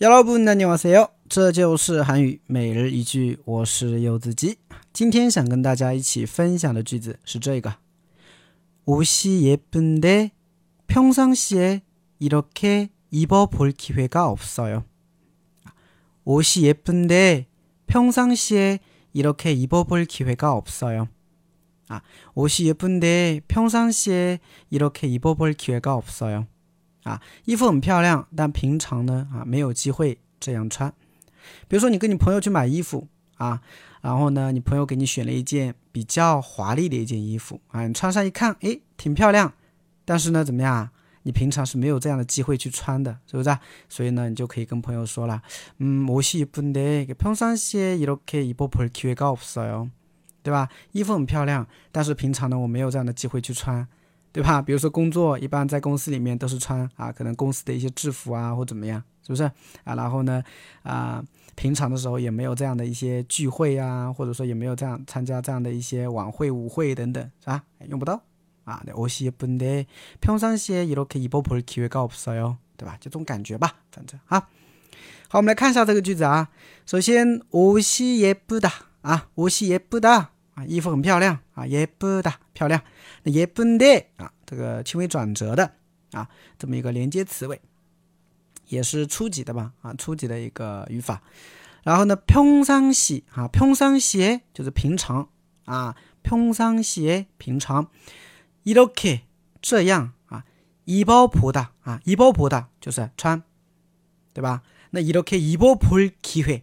여러분 안녕하세요. 这就是韩语每日一句，我是柚子鸡。今天想跟大家一起分享的句子是这个：옷이예쁜데평상시에이렇게입어볼기회가없어요 옷이예쁜데평상시에이렇게입어볼기회가없어요啊，옷이예쁜데평상시에이렇게입어볼기회가없어요 啊，衣服很漂亮，但平常呢啊没有机会这样穿。比如说你跟你朋友去买衣服啊，然后呢你朋友给你选了一件比较华丽的一件衣服啊，你穿上一看，诶，挺漂亮，但是呢怎么样？你平常是没有这样的机会去穿的，是不是？所以呢，你就可以跟朋友说了，嗯，옷이예쁜데평상시에이렇게입어볼기회가없어 요， 对吧？衣服很漂亮，但是平常呢我没有这样的机会去穿。 对吧？比如说工作，一般在公司里面都是穿啊，可能公司的一些制服啊，或怎么样，是不是啊？然后呢，啊，平常的时候也没有这样的一些聚会啊，或者说也没有这样参加这样的一些晚会、舞会等等，是吧？用不到啊。옷이예쁜데평상시에이렇게입어볼기회가없어 요， 对吧？就这种感觉吧，反正啊。好，我们来看一下这个句子啊。首先，옷이예쁘다啊，옷이예쁘다 啊，衣服很漂亮啊，예쁘다漂亮。那예쁜데啊，这个轻微转折的啊，这么一个连接词尾，也是初级的吧啊，初级的一个语法。然后呢，평상시啊，평상시就是平常啊，평상시平常，이렇게这样啊，입어보다啊，입어보다就是穿，对吧？那이렇게입어볼기회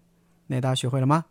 那大家学会了吗？